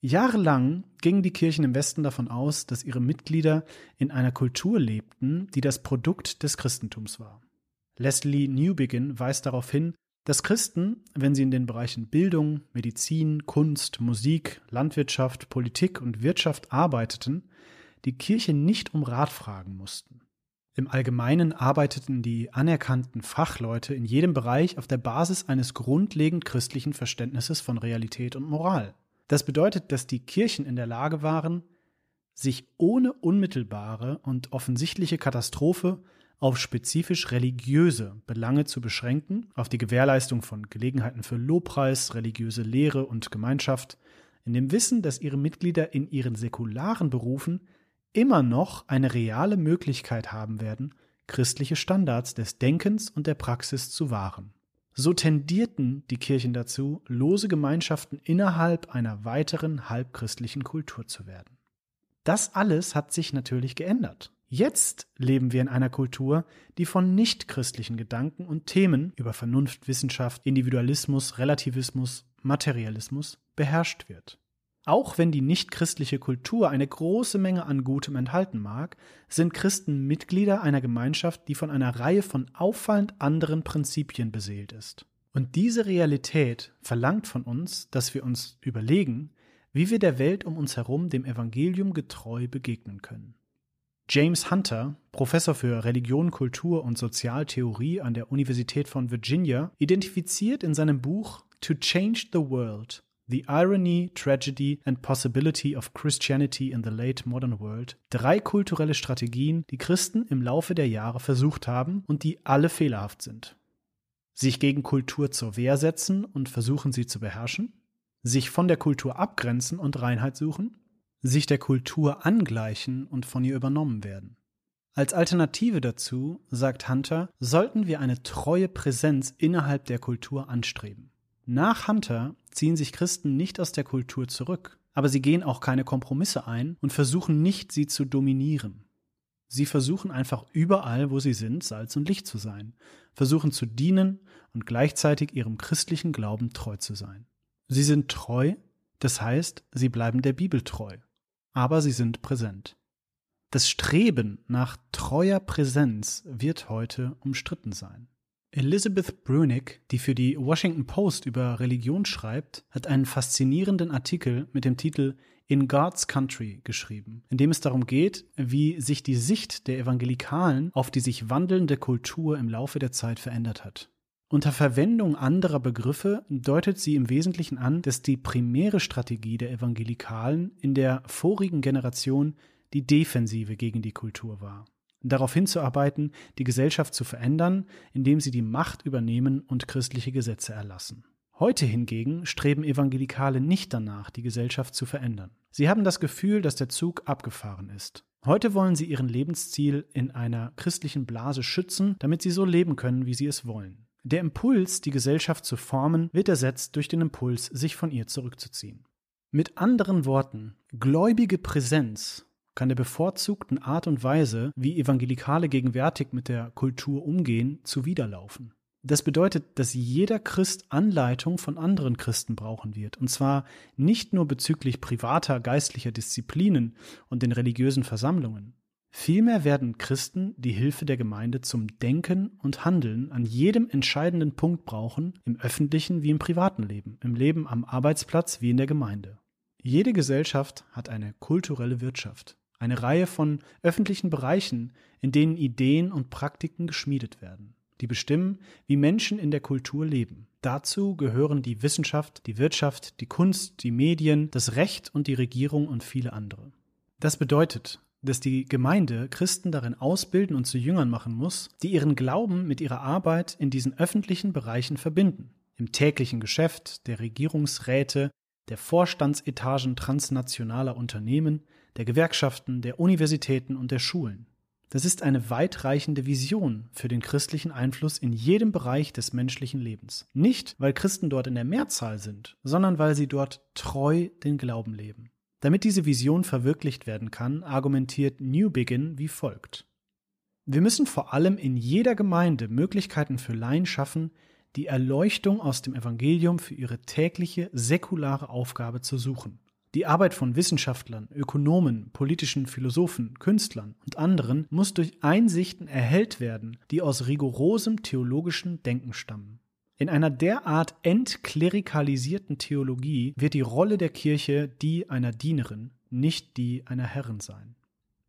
Jahrelang gingen die Kirchen im Westen davon aus, dass ihre Mitglieder in einer Kultur lebten, die das Produkt des Christentums war. Leslie Newbigin weist darauf hin, dass Christen, wenn sie in den Bereichen Bildung, Medizin, Kunst, Musik, Landwirtschaft, Politik und Wirtschaft arbeiteten, die Kirche nicht um Rat fragen mussten. Im Allgemeinen arbeiteten die anerkannten Fachleute in jedem Bereich auf der Basis eines grundlegend christlichen Verständnisses von Realität und Moral. Das bedeutet, dass die Kirchen in der Lage waren, sich ohne unmittelbare und offensichtliche Katastrophe auf spezifisch religiöse Belange zu beschränken, auf die Gewährleistung von Gelegenheiten für Lobpreis, religiöse Lehre und Gemeinschaft, in dem Wissen, dass ihre Mitglieder in ihren säkularen Berufen immer noch eine reale Möglichkeit haben werden, christliche Standards des Denkens und der Praxis zu wahren. So tendierten die Kirchen dazu, lose Gemeinschaften innerhalb einer weiteren halbchristlichen Kultur zu werden. Das alles hat sich natürlich geändert. Jetzt leben wir in einer Kultur, die von nichtchristlichen Gedanken und Themen über Vernunft, Wissenschaft, Individualismus, Relativismus, Materialismus beherrscht wird. Auch wenn die nichtchristliche Kultur eine große Menge an Gutem enthalten mag, sind Christen Mitglieder einer Gemeinschaft, die von einer Reihe von auffallend anderen Prinzipien beseelt ist. Und diese Realität verlangt von uns, dass wir uns überlegen, wie wir der Welt um uns herum dem Evangelium getreu begegnen können. James Hunter, Professor für Religion, Kultur und Sozialtheorie an der Universität von Virginia, identifiziert in seinem Buch To Change the World The Irony, Tragedy and Possibility of Christianity in the Late Modern World drei kulturelle Strategien, die Christen im Laufe der Jahre versucht haben und die alle fehlerhaft sind. Sich gegen Kultur zur Wehr setzen und versuchen sie zu beherrschen, sich von der Kultur abgrenzen und Reinheit suchen, sich der Kultur angleichen und von ihr übernommen werden. Als Alternative dazu, sagt Hunter, sollten wir eine treue Präsenz innerhalb der Kultur anstreben. Nach Hunter ziehen sich Christen nicht aus der Kultur zurück, aber sie gehen auch keine Kompromisse ein und versuchen nicht, sie zu dominieren. Sie versuchen einfach überall, wo sie sind, Salz und Licht zu sein, versuchen zu dienen und gleichzeitig ihrem christlichen Glauben treu zu sein. Sie sind treu, das heißt, sie bleiben der Bibel treu, aber sie sind präsent. Das Streben nach treuer Präsenz wird heute umstritten sein. Elizabeth Brunick, die für die Washington Post über Religion schreibt, hat einen faszinierenden Artikel mit dem Titel In God's Country geschrieben, in dem es darum geht, wie sich die Sicht der Evangelikalen auf die sich wandelnde Kultur im Laufe der Zeit verändert hat. Unter Verwendung anderer Begriffe deutet sie im Wesentlichen an, dass die primäre Strategie der Evangelikalen in der vorigen Generation die Defensive gegen die Kultur war darauf hinzuarbeiten, die Gesellschaft zu verändern, indem sie die Macht übernehmen und christliche Gesetze erlassen. Heute hingegen streben Evangelikale nicht danach, die Gesellschaft zu verändern. Sie haben das Gefühl, dass der Zug abgefahren ist. Heute wollen sie ihren Lebensziel in einer christlichen Blase schützen, damit sie so leben können, wie sie es wollen. Der Impuls, die Gesellschaft zu formen, wird ersetzt durch den Impuls, sich von ihr zurückzuziehen. Mit anderen Worten, gläubige Präsenz kann der bevorzugten Art und Weise, wie Evangelikale gegenwärtig mit der Kultur umgehen, zuwiderlaufen. Das bedeutet, dass jeder Christ Anleitung von anderen Christen brauchen wird, und zwar nicht nur bezüglich privater geistlicher Disziplinen und den religiösen Versammlungen. Vielmehr werden Christen die Hilfe der Gemeinde zum Denken und Handeln an jedem entscheidenden Punkt brauchen, im öffentlichen wie im privaten Leben, im Leben am Arbeitsplatz wie in der Gemeinde. Jede Gesellschaft hat eine kulturelle Wirtschaft. Eine Reihe von öffentlichen Bereichen, in denen Ideen und Praktiken geschmiedet werden, die bestimmen, wie Menschen in der Kultur leben. Dazu gehören die Wissenschaft, die Wirtschaft, die Kunst, die Medien, das Recht und die Regierung und viele andere. Das bedeutet, dass die Gemeinde Christen darin ausbilden und zu Jüngern machen muss, die ihren Glauben mit ihrer Arbeit in diesen öffentlichen Bereichen verbinden. Im täglichen Geschäft der Regierungsräte, der Vorstandsetagen transnationaler Unternehmen, der Gewerkschaften, der Universitäten und der Schulen. Das ist eine weitreichende Vision für den christlichen Einfluss in jedem Bereich des menschlichen Lebens. Nicht, weil Christen dort in der Mehrzahl sind, sondern weil sie dort treu den Glauben leben. Damit diese Vision verwirklicht werden kann, argumentiert New Begin wie folgt. Wir müssen vor allem in jeder Gemeinde Möglichkeiten für Laien schaffen, die Erleuchtung aus dem Evangelium für ihre tägliche säkulare Aufgabe zu suchen. Die Arbeit von Wissenschaftlern, Ökonomen, politischen Philosophen, Künstlern und anderen muss durch Einsichten erhellt werden, die aus rigorosem theologischen Denken stammen. In einer derart entklerikalisierten Theologie wird die Rolle der Kirche die einer Dienerin, nicht die einer Herrin sein.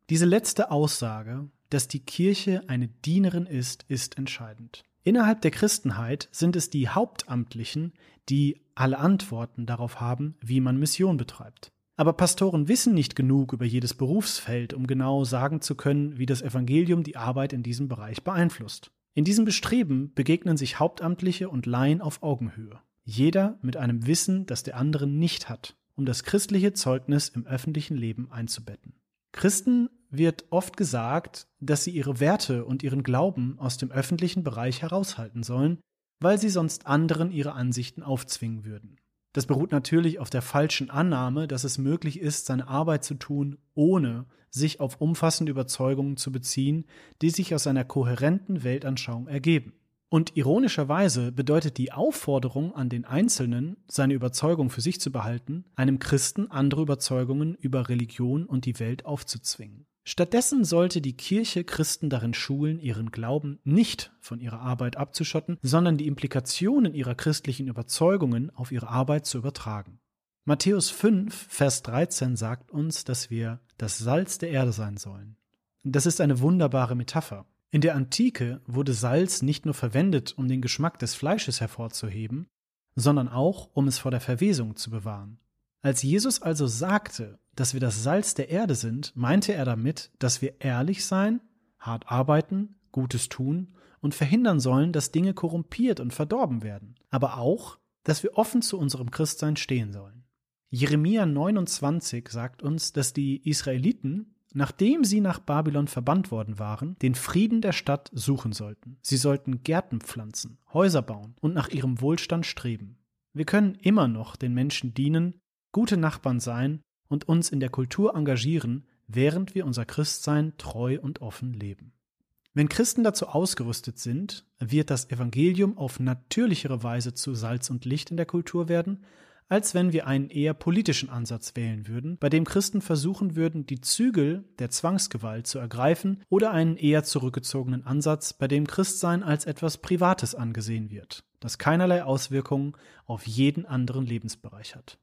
Diese letzte Aussage, dass die Kirche eine Dienerin ist, ist entscheidend. Innerhalb der Christenheit sind es die Hauptamtlichen, die alle Antworten darauf haben, wie man Mission betreibt. Aber Pastoren wissen nicht genug über jedes Berufsfeld, um genau sagen zu können, wie das Evangelium die Arbeit in diesem Bereich beeinflusst. In diesem Bestreben begegnen sich Hauptamtliche und Laien auf Augenhöhe. Jeder mit einem Wissen, das der andere nicht hat, um das christliche Zeugnis im öffentlichen Leben einzubetten. Christen wird oft gesagt, dass sie ihre Werte und ihren Glauben aus dem öffentlichen Bereich heraushalten sollen, weil sie sonst anderen ihre Ansichten aufzwingen würden. Das beruht natürlich auf der falschen Annahme, dass es möglich ist, seine Arbeit zu tun, ohne sich auf umfassende Überzeugungen zu beziehen, die sich aus einer kohärenten Weltanschauung ergeben. Und ironischerweise bedeutet die Aufforderung an den Einzelnen, seine Überzeugung für sich zu behalten, einem Christen andere Überzeugungen über Religion und die Welt aufzuzwingen. Stattdessen sollte die Kirche Christen darin schulen, ihren Glauben nicht von ihrer Arbeit abzuschotten, sondern die Implikationen ihrer christlichen Überzeugungen auf ihre Arbeit zu übertragen. Matthäus 5, Vers 13 sagt uns, dass wir das Salz der Erde sein sollen. Das ist eine wunderbare Metapher. In der Antike wurde Salz nicht nur verwendet, um den Geschmack des Fleisches hervorzuheben, sondern auch, um es vor der Verwesung zu bewahren. Als Jesus also sagte, dass wir das Salz der Erde sind, meinte er damit, dass wir ehrlich sein, hart arbeiten, Gutes tun und verhindern sollen, dass Dinge korrumpiert und verdorben werden, aber auch, dass wir offen zu unserem Christsein stehen sollen. Jeremia 29 sagt uns, dass die Israeliten, nachdem sie nach Babylon verbannt worden waren, den Frieden der Stadt suchen sollten. Sie sollten Gärten pflanzen, Häuser bauen und nach ihrem Wohlstand streben. Wir können immer noch den Menschen dienen, gute Nachbarn sein und uns in der Kultur engagieren, während wir unser Christsein treu und offen leben. Wenn Christen dazu ausgerüstet sind, wird das Evangelium auf natürlichere Weise zu Salz und Licht in der Kultur werden, als wenn wir einen eher politischen Ansatz wählen würden, bei dem Christen versuchen würden, die Zügel der Zwangsgewalt zu ergreifen, oder einen eher zurückgezogenen Ansatz, bei dem Christsein als etwas Privates angesehen wird, das keinerlei Auswirkungen auf jeden anderen Lebensbereich hat.